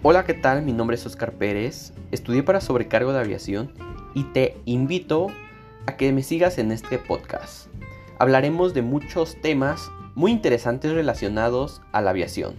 Hola, ¿qué tal? Mi nombre es Oscar Pérez, estudié para sobrecargo de aviación y te invito a que me sigas en este podcast. Hablaremos de muchos temas muy interesantes relacionados a la aviación.